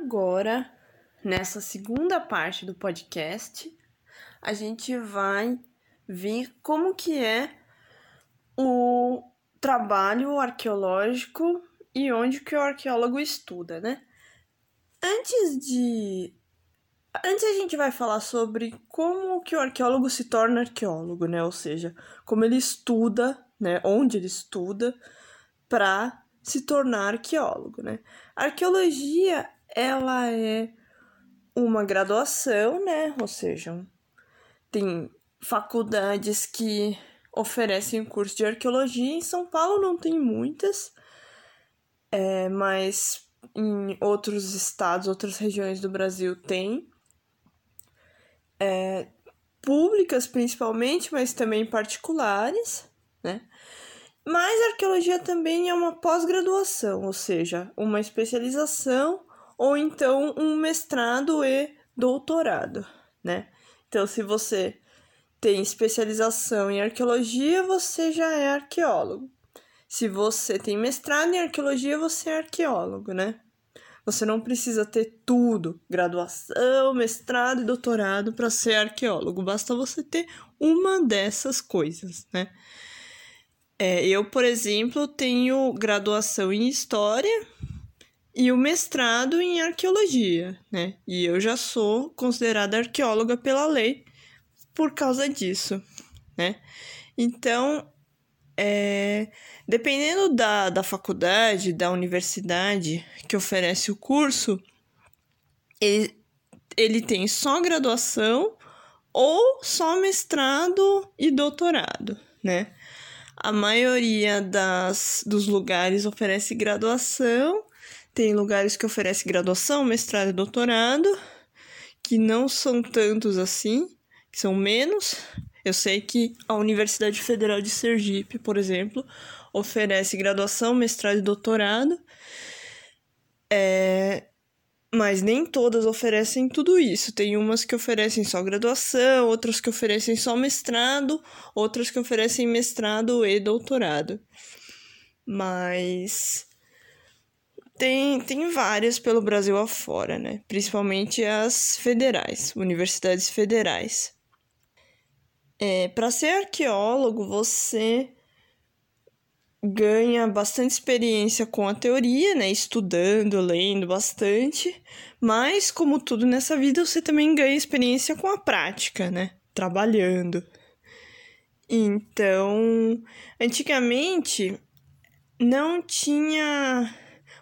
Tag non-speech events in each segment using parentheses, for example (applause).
agora, nessa segunda parte do podcast, a gente vai ver como que é o trabalho arqueológico e onde que o arqueólogo estuda, né? Antes de Antes a gente vai falar sobre como que o arqueólogo se torna arqueólogo, né? Ou seja, como ele estuda, né? Onde ele estuda para se tornar arqueólogo, né? A arqueologia, ela é uma graduação, né? Ou seja, tem faculdades que oferecem curso de arqueologia. Em São Paulo não tem muitas, é, mas em outros estados, outras regiões do Brasil tem é, públicas principalmente, mas também particulares, né? Mas arqueologia também é uma pós-graduação, ou seja, uma especialização ou então um mestrado e doutorado, né? Então, se você tem especialização em arqueologia, você já é arqueólogo. Se você tem mestrado em arqueologia, você é arqueólogo, né? Você não precisa ter tudo, graduação, mestrado e doutorado para ser arqueólogo. Basta você ter uma dessas coisas, né? É, eu, por exemplo, tenho graduação em História e o mestrado em Arqueologia, né? E eu já sou considerada arqueóloga pela lei por causa disso, né? Então, é, dependendo da, da faculdade, da universidade que oferece o curso, ele, ele tem só graduação ou só mestrado e doutorado, né? A maioria das, dos lugares oferece graduação, tem lugares que oferecem graduação, mestrado e doutorado, que não são tantos assim, que são menos, eu sei que a Universidade Federal de Sergipe, por exemplo, oferece graduação, mestrado e doutorado. É... Mas nem todas oferecem tudo isso. Tem umas que oferecem só graduação, outras que oferecem só mestrado, outras que oferecem mestrado e doutorado. Mas tem, tem várias pelo Brasil afora, né? Principalmente as federais, universidades federais. É, para ser arqueólogo, você ganha bastante experiência com a teoria, né? Estudando, lendo bastante. Mas, como tudo nessa vida, você também ganha experiência com a prática, né? Trabalhando. Então, antigamente não tinha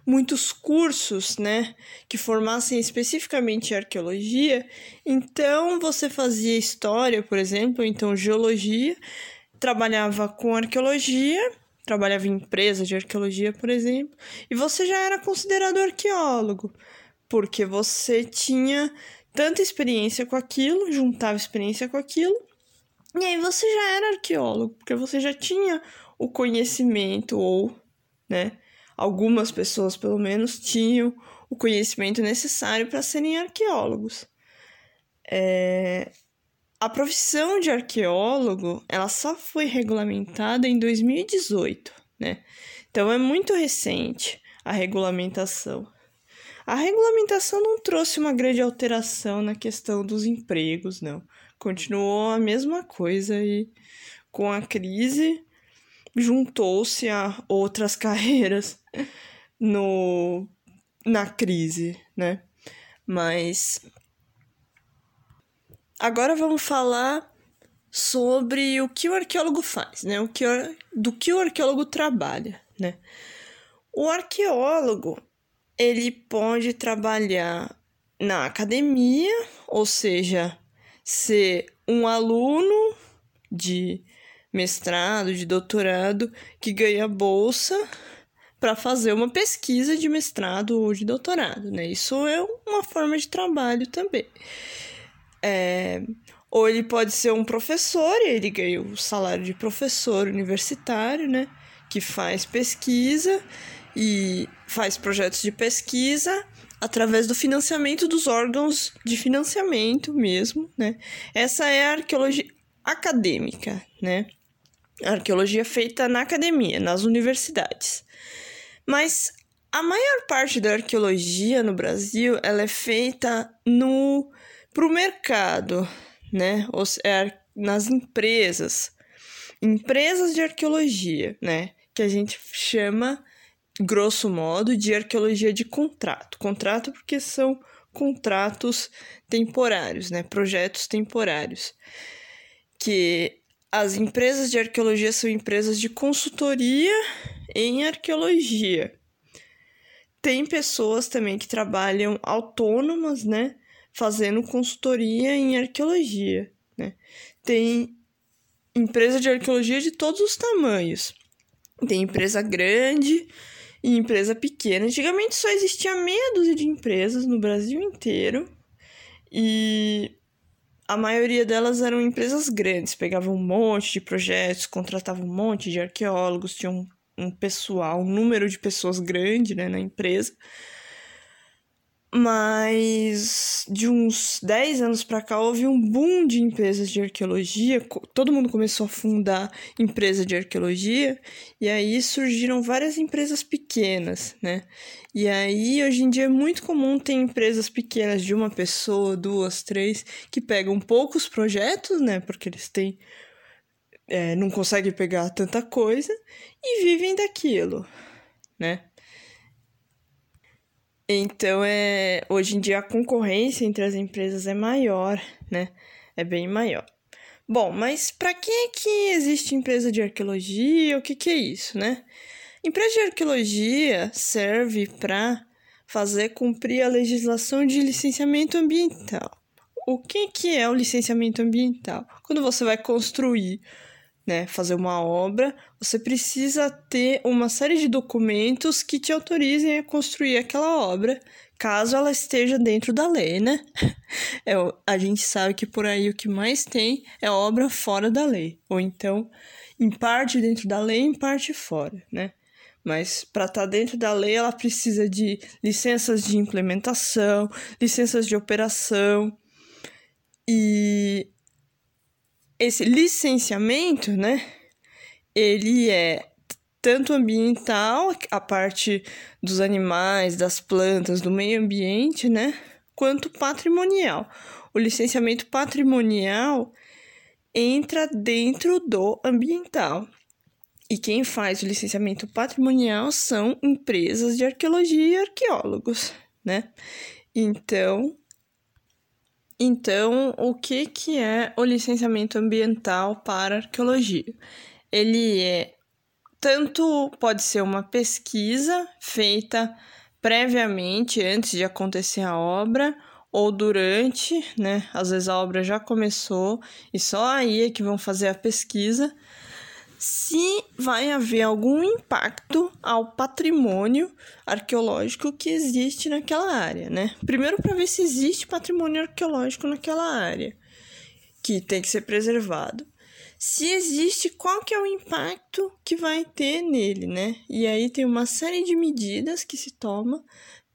muitos cursos, né, que formassem especificamente arqueologia. Então você fazia história, por exemplo, então geologia, trabalhava com arqueologia, trabalhava em empresa de arqueologia, por exemplo, e você já era considerado arqueólogo, porque você tinha tanta experiência com aquilo, juntava experiência com aquilo, e aí você já era arqueólogo, porque você já tinha o conhecimento ou, né, algumas pessoas, pelo menos, tinham o conhecimento necessário para serem arqueólogos. É... A profissão de arqueólogo, ela só foi regulamentada em 2018, né? Então é muito recente a regulamentação. A regulamentação não trouxe uma grande alteração na questão dos empregos, não. Continuou a mesma coisa e com a crise juntou-se a outras (laughs) carreiras no na crise, né? Mas agora vamos falar sobre o que o arqueólogo faz, né? O que do que o arqueólogo trabalha, né? O arqueólogo ele pode trabalhar na academia, ou seja, ser um aluno de mestrado, de doutorado que ganha bolsa para fazer uma pesquisa de mestrado ou de doutorado, né? Isso é uma forma de trabalho também. É, ou ele pode ser um professor, e ele ganha o salário de professor universitário, né? Que faz pesquisa e faz projetos de pesquisa através do financiamento dos órgãos de financiamento mesmo, né? Essa é a arqueologia acadêmica, né? Arqueologia feita na academia, nas universidades. Mas A maior parte da arqueologia no Brasil ela é feita no para o mercado, né? Ou, é, nas empresas, empresas de arqueologia, né? Que a gente chama, grosso modo, de arqueologia de contrato. Contrato porque são contratos temporários, né? Projetos temporários. Que as empresas de arqueologia são empresas de consultoria em arqueologia. Tem pessoas também que trabalham autônomas, né? Fazendo consultoria em arqueologia, né? Tem empresa de arqueologia de todos os tamanhos. Tem empresa grande e empresa pequena. Antigamente só existia meia dúzia de empresas no Brasil inteiro. E a maioria delas eram empresas grandes, pegavam um monte de projetos, contratavam um monte de arqueólogos, tinham um, pessoal, um número de pessoas grande né, na empresa. Mas de uns 10 anos para cá houve um boom de empresas de arqueologia, todo mundo começou a fundar empresa de arqueologia, e aí surgiram várias empresas pequenas, né? E aí hoje em dia é muito comum ter empresas pequenas de uma pessoa, duas, três, que pegam poucos projetos, né? Porque eles têm. É, não conseguem pegar tanta coisa e vivem daquilo, né? Então, é, hoje em dia a concorrência entre as empresas é maior, né? É bem maior. Bom, mas para que que existe empresa de arqueologia? O que que é isso, né? Empresa de arqueologia serve para fazer cumprir a legislação de licenciamento ambiental. O que que é o licenciamento ambiental? Quando você vai construir né, fazer uma obra, você precisa ter uma série de documentos que te autorizem a construir aquela obra, caso ela esteja dentro da lei, né? (laughs) É, a gente sabe que por aí o que mais tem é obra fora da lei, ou então em parte dentro da lei, em parte fora, né? Mas para estar tá dentro da lei, ela precisa de licenças de implementação, licenças de operação e esse licenciamento, né, ele é tanto ambiental, a parte dos animais, das plantas, do meio ambiente, né, quanto patrimonial. O licenciamento patrimonial entra dentro do ambiental. E quem faz o licenciamento patrimonial são empresas de arqueologia e arqueólogos, né? Então, então, o que, que é o licenciamento ambiental para arqueologia? Ele é tanto pode ser uma pesquisa feita previamente antes de acontecer a obra ou durante, né? Às vezes a obra já começou e só aí é que vão fazer a pesquisa se vai haver algum impacto ao patrimônio arqueológico que existe naquela área, né? Primeiro para ver se existe patrimônio arqueológico naquela área que tem que ser preservado. Se existe, qual que é o impacto que vai ter nele, né? E aí tem uma série de medidas que se toma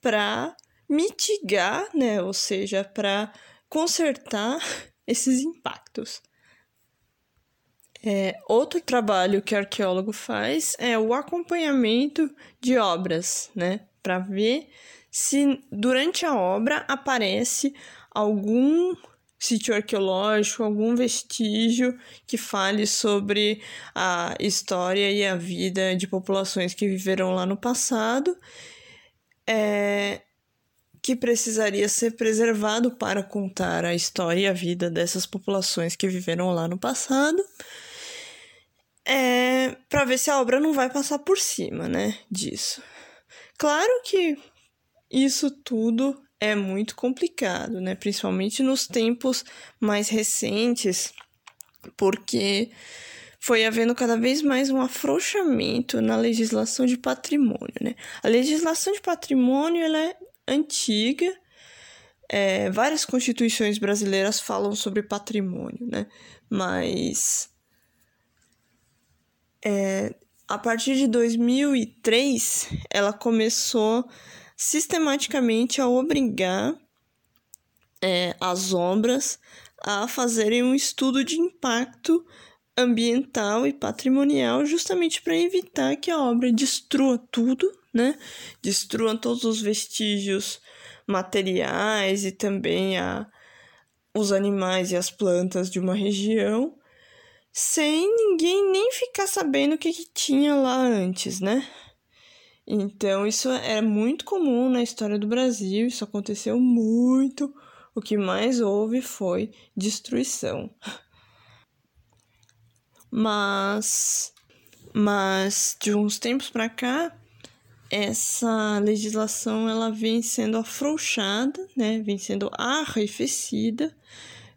para mitigar, né? Ou seja, para consertar (laughs) esses impactos. É, outro trabalho que o arqueólogo faz é o acompanhamento de obras, né? Para ver se durante a obra aparece algum sítio arqueológico, algum vestígio que fale sobre a história e a vida de populações que viveram lá no passado, é, que precisaria ser preservado para contar a história e a vida dessas populações que viveram lá no passado para ver se a obra não vai passar por cima, né, disso. Claro que isso tudo é muito complicado, né, principalmente nos tempos mais recentes, porque foi havendo cada vez mais um afrouxamento na legislação de patrimônio, né? A legislação de patrimônio ela é antiga, é, várias constituições brasileiras falam sobre patrimônio, né? Mas é, a partir de 2003, ela começou sistematicamente a obrigar é, as obras a fazerem um estudo de impacto ambiental e patrimonial, justamente para evitar que a obra destrua tudo, né? Destruam todos os vestígios materiais e também a, os animais e as plantas de uma região, sem ninguém nem ficar sabendo o que, que tinha lá antes, né? Então, isso é muito comum na história do Brasil, isso aconteceu muito. O que mais houve foi destruição. Mas, mas de uns tempos para cá, essa legislação ela vem sendo afrouxada, né? Vem sendo arrefecida,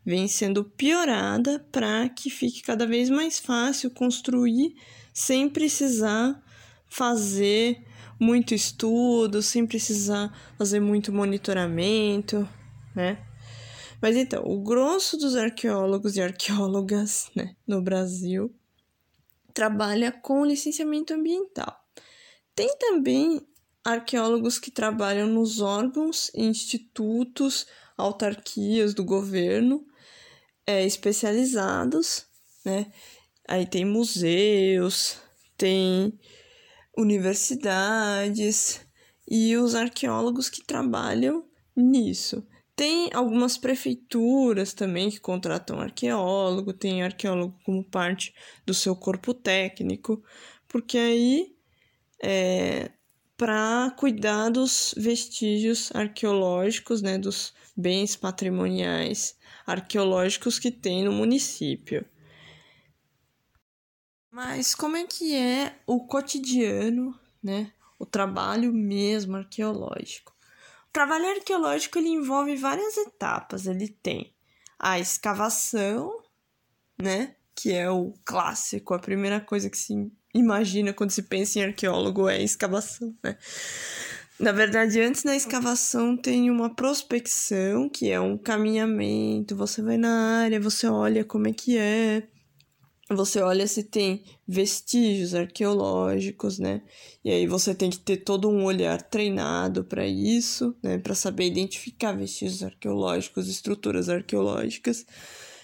vem sendo piorada para que fique cada vez mais fácil construir sem precisar fazer muito estudo, sem precisar fazer muito monitoramento, né? Mas então, o grosso dos arqueólogos e arqueólogas né, no Brasil trabalha com licenciamento ambiental. Tem também arqueólogos que trabalham nos órgãos, institutos, autarquias do governo é, especializados, né? Aí tem museus, tem universidades e os arqueólogos que trabalham nisso. Tem algumas prefeituras também que contratam arqueólogo, tem arqueólogo como parte do seu corpo técnico, porque aí é para cuidar dos vestígios arqueológicos, né, dos bens patrimoniais arqueológicos que tem no município. Mas como é que é o cotidiano, né, o trabalho mesmo arqueológico? trabalho arqueológico ele envolve várias etapas. Ele tem a escavação, né? Que é o clássico, a primeira coisa que se imagina quando se pensa em arqueólogo é escavação, né? Na verdade, antes da escavação tem uma prospecção, que é um caminhamento. Você vai na área, você olha como é que é, você olha se tem vestígios arqueológicos, né? E aí você tem que ter todo um olhar treinado para isso, né? Para saber identificar vestígios arqueológicos, estruturas arqueológicas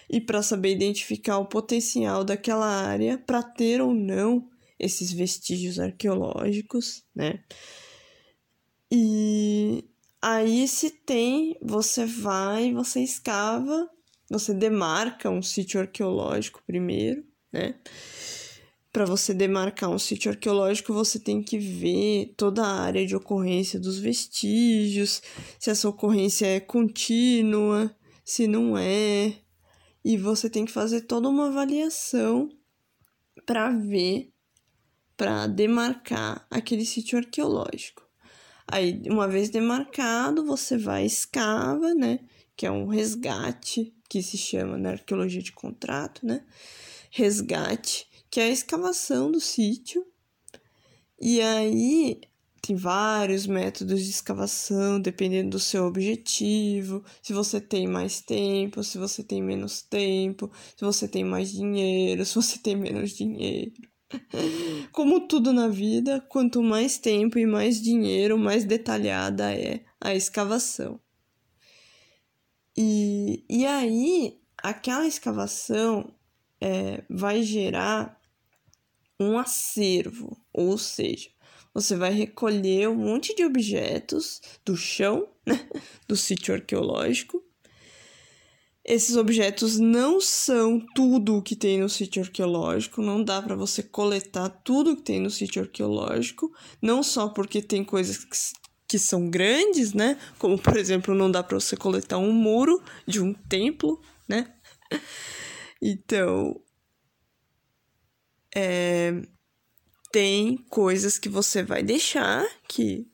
e para saber identificar o potencial daquela área para ter ou não esses vestígios arqueológicos, né? E aí se tem, você vai, você escava, você demarca um sítio arqueológico primeiro né? Para você demarcar um sítio arqueológico, você tem que ver toda a área de ocorrência dos vestígios, se essa ocorrência é contínua, se não é. E você tem que fazer toda uma avaliação para ver, para demarcar aquele sítio arqueológico. Aí, uma vez demarcado, você vai escava, né? Que é um resgate, que se chama na arqueologia de contrato, né? resgate, que é a escavação do sítio. E aí tem vários métodos de escavação, dependendo do seu objetivo, se você tem mais tempo, se você tem menos tempo, se você tem mais dinheiro, (laughs) se você tem menos dinheiro. (laughs) Como tudo na vida, quanto mais tempo e mais dinheiro, mais detalhada é a escavação. E, e aí, aquela escavação é, vai gerar um acervo, ou seja, você vai recolher um monte de objetos do chão, (laughs) né, do sítio arqueológico. Esses objetos não são tudo o que tem no sítio arqueológico, não dá para você coletar tudo que tem no sítio arqueológico, não só porque tem coisas que, que são grandes, né? Como por exemplo, não dá para você coletar um muro de um templo, né? (laughs) Então, é, tem coisas que você vai deixar, que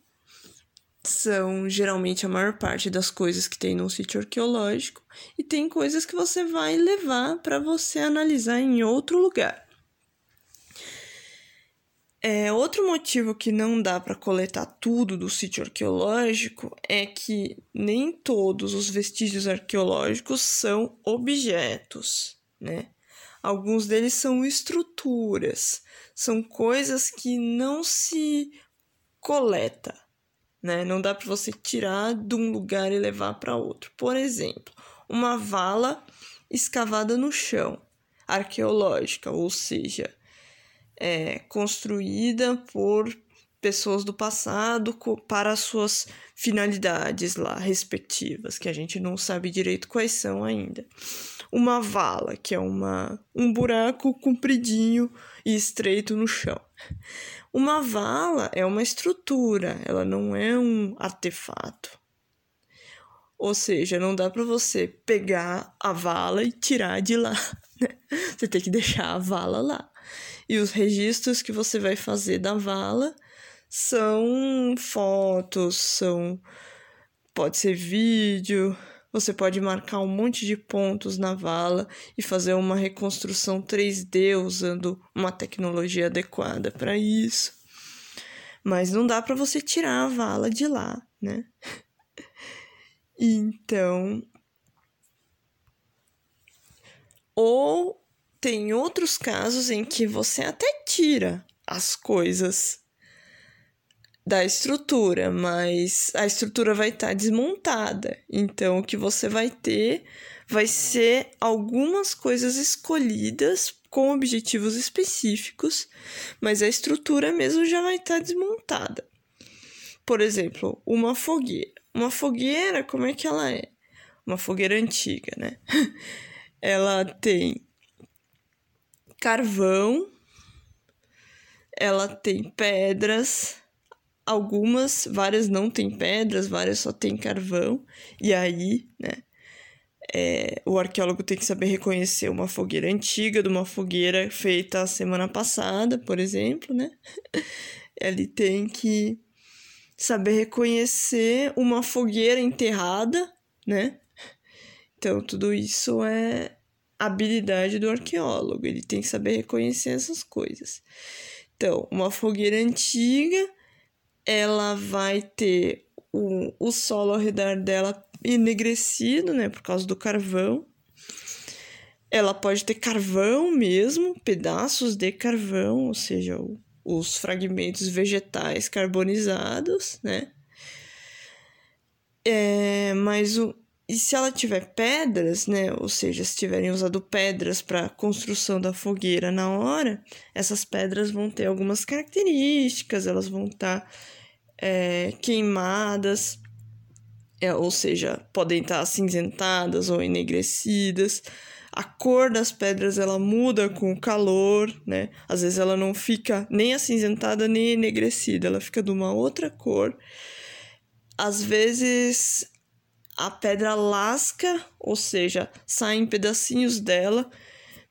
são geralmente a maior parte das coisas que tem num sítio arqueológico, e tem coisas que você vai levar para você analisar em outro lugar. É, outro motivo que não dá para coletar tudo do sítio arqueológico é que nem todos os vestígios arqueológicos são objetos né? Alguns deles são estruturas, são coisas que não se coleta, né? Não dá para você tirar de um lugar e levar para outro. Por exemplo, uma vala escavada no chão, arqueológica, ou seja, é construída por pessoas do passado para as suas finalidades lá respectivas, que a gente não sabe direito quais são ainda. Uma vala, que é uma, um buraco compridinho e estreito no chão. Uma vala é uma estrutura, ela não é um artefato. Ou seja, não dá para você pegar a vala e tirar de lá. (laughs) Né? Você tem que deixar a vala lá. E os registros que você vai fazer da vala são fotos, são pode ser vídeo, você pode marcar um monte de pontos na vala e fazer uma reconstrução 3D usando uma tecnologia adequada para isso. Mas não dá para você tirar a vala de lá, né? (laughs) Então, ou tem outros casos em que você até tira as coisas da estrutura, mas a estrutura vai estar tá desmontada. Então, o que você vai ter vai ser algumas coisas escolhidas com objetivos específicos, mas a estrutura mesmo já vai estar tá desmontada. Por exemplo, uma fogueira. Uma fogueira, como é que ela é? Uma fogueira antiga, né? (laughs) ela tem carvão, ela tem pedras, algumas, várias não tem pedras, várias só tem carvão. E aí, né, é, o arqueólogo tem que saber reconhecer uma fogueira antiga de uma fogueira feita a semana passada, por exemplo, né? (laughs) Ele tem que saber reconhecer uma fogueira enterrada, né? Então, tudo isso é habilidade do arqueólogo, ele tem que saber reconhecer essas coisas. Então, uma fogueira antiga ela vai ter o, o solo ao redor dela enegrecido, né, por causa do carvão. Ela pode ter carvão mesmo, pedaços de carvão, ou seja, o, os fragmentos vegetais carbonizados, né? É, mas o, e se ela tiver pedras, né, ou seja, se tiverem usado pedras para construção da fogueira na hora, essas pedras vão ter algumas características, elas vão estar tá é, queimadas, é, ou seja, podem estar acinzentadas ou enegrecidas. A cor das pedras ela muda com o calor, né? Às vezes ela não fica nem acinzentada nem enegrecida, ela fica de uma outra cor. Às vezes a pedra lasca, ou seja, saem pedacinhos dela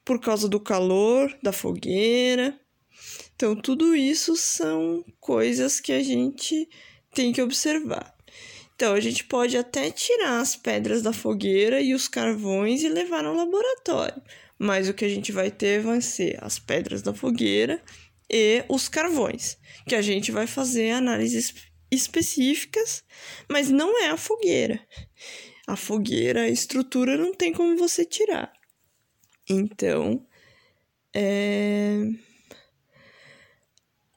por causa do calor da fogueira. Então, tudo isso são coisas que a gente tem que observar. Então, a gente pode até tirar as pedras da fogueira e os carvões e levar no laboratório, mas o que a gente vai ter vão ser as pedras da fogueira e os carvões, que a gente vai fazer análises específicas, mas não é a fogueira. A fogueira, a estrutura não tem como você tirar. Então, é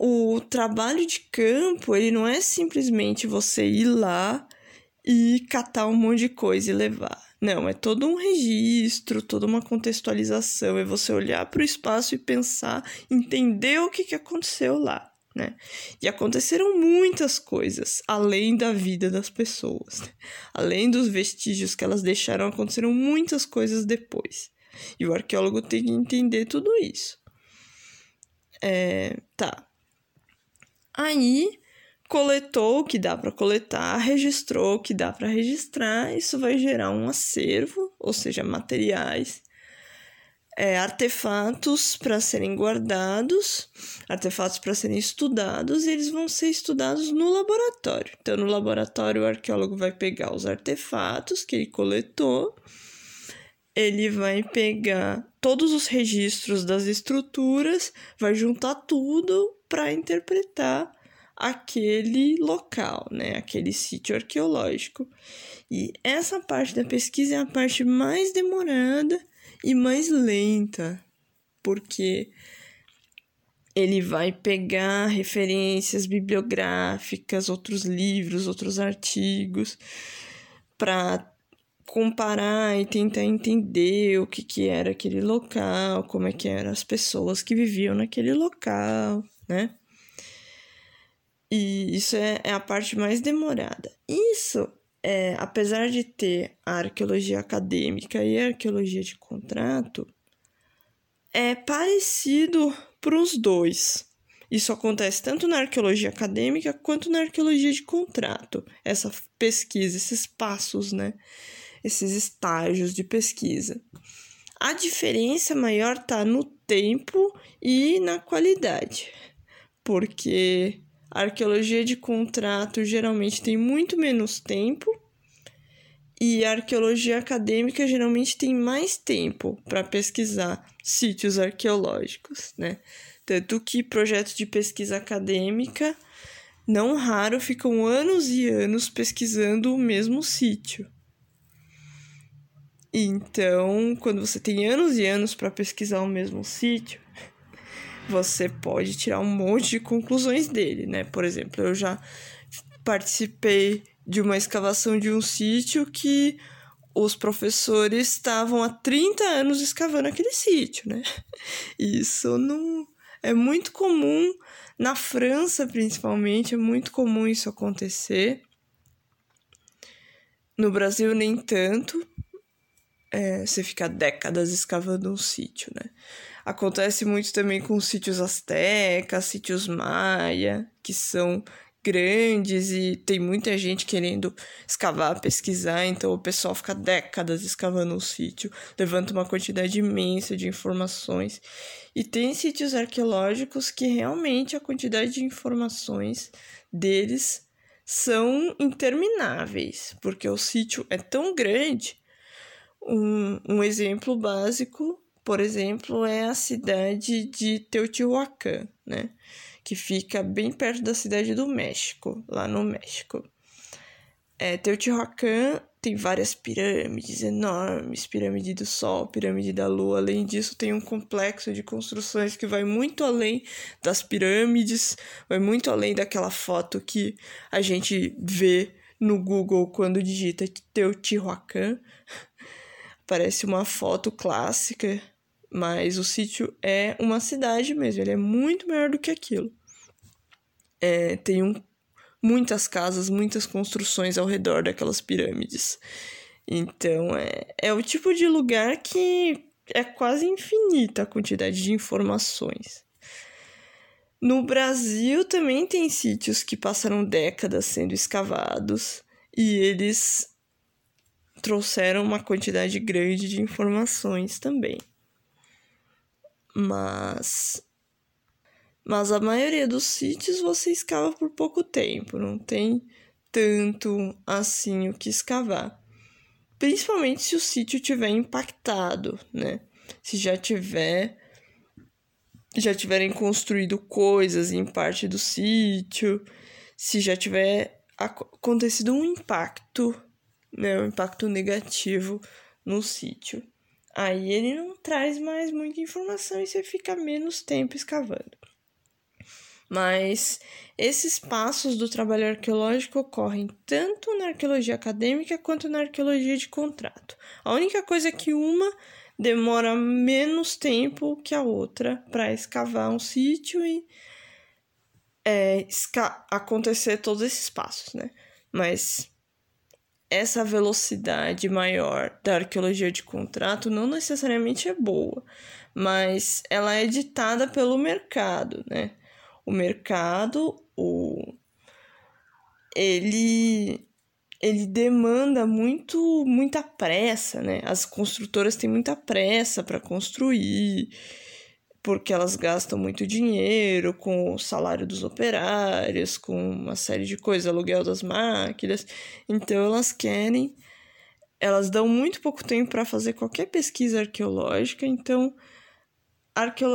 o trabalho de campo, ele não é simplesmente você ir lá e catar um monte de coisa e levar. Não, é todo um registro, toda uma contextualização, é você olhar para o espaço e pensar, entender o que, que aconteceu lá, né? E aconteceram muitas coisas além da vida das pessoas, né? além dos vestígios que elas deixaram, aconteceram muitas coisas depois. E o arqueólogo tem que entender tudo isso. É, tá, Aí coletou o que dá para coletar, registrou o que dá para registrar, isso vai gerar um acervo, ou seja, materiais, é, artefatos para serem guardados, artefatos para serem estudados, e eles vão ser estudados no laboratório. Então, no laboratório, o arqueólogo vai pegar os artefatos que ele coletou, ele vai pegar todos os registros das estruturas, vai juntar tudo para interpretar aquele local, né, aquele sítio arqueológico. E essa parte da pesquisa é a parte mais demorada e mais lenta, porque ele vai pegar referências bibliográficas, outros livros, outros artigos, para comparar e tentar entender o que, que era aquele local, como é que eram as pessoas que viviam naquele local, né? E isso é, é a parte mais demorada. Isso, é, apesar de ter a arqueologia acadêmica e a arqueologia de contrato, é parecido para os dois. Isso acontece tanto na arqueologia acadêmica quanto na arqueologia de contrato. Essa pesquisa, esses passos, né? Esses estágios de pesquisa. A diferença maior está no tempo e na qualidade. Porque a arqueologia de contrato geralmente tem muito menos tempo e a arqueologia acadêmica geralmente tem mais tempo para pesquisar sítios arqueológicos, né? Tanto que projetos de pesquisa acadêmica, não raro, ficam anos e anos pesquisando o mesmo sítio. Então, quando você tem anos e anos para pesquisar o mesmo sítio, você pode tirar um monte de conclusões dele, né? Por exemplo, eu já participei de uma escavação de um sítio que os professores estavam há 30 anos escavando aquele sítio, né? Isso não é muito comum na França, principalmente, é muito comum isso acontecer. No Brasil nem tanto. É, você fica décadas escavando um sítio, né? Acontece muito também com sítios astecas, sítios maia, que são grandes e tem muita gente querendo escavar, pesquisar, então o pessoal fica décadas escavando o sítio, levanta uma quantidade imensa de informações. E tem sítios arqueológicos que realmente a quantidade de informações deles são intermináveis, porque o sítio é tão grande. Um, um exemplo básico, por exemplo, é a cidade de Teotihuacan, né? que fica bem perto da cidade do México, lá no México. É, Teotihuacan tem várias pirâmides enormes, pirâmide do Sol, pirâmide da Lua. Além disso, tem um complexo de construções que vai muito além das pirâmides, vai muito além daquela foto que a gente vê no Google quando digita Teotihuacan. Parece uma foto clássica, mas o sítio é uma cidade mesmo, ele é muito maior do que aquilo é, tem um, muitas casas, muitas construções ao redor daquelas pirâmides. Então, é, é o tipo de lugar que é quase infinita a quantidade de informações. No Brasil também tem sítios que passaram décadas sendo escavados e eles trouxeram uma quantidade grande de informações também. Mas mas a maioria dos sítios você escava por pouco tempo, não tem tanto assim o que escavar. Principalmente se o sítio tiver impactado, né? Se já tiver já tiverem construído coisas em parte do sítio, se já tiver acontecido um impacto, né, um impacto negativo no sítio. Aí ele não traz mais muita informação e você fica menos tempo escavando. Mas esses passos do trabalho arqueológico ocorrem tanto na arqueologia acadêmica quanto na arqueologia de contrato. A única coisa é que uma demora menos tempo que a outra para escavar um sítio e é, acontecer todos esses passos, né? Mas essa velocidade maior da arqueologia de contrato não necessariamente é boa, mas ela é ditada pelo mercado, né? o mercado, o ele ele demanda muito muita pressa, né? As construtoras têm muita pressa para construir, porque elas gastam muito dinheiro com o salário dos operários, com uma série de coisas, aluguel das máquinas. Então elas querem elas dão muito pouco tempo para fazer qualquer pesquisa arqueológica, então a arqueologia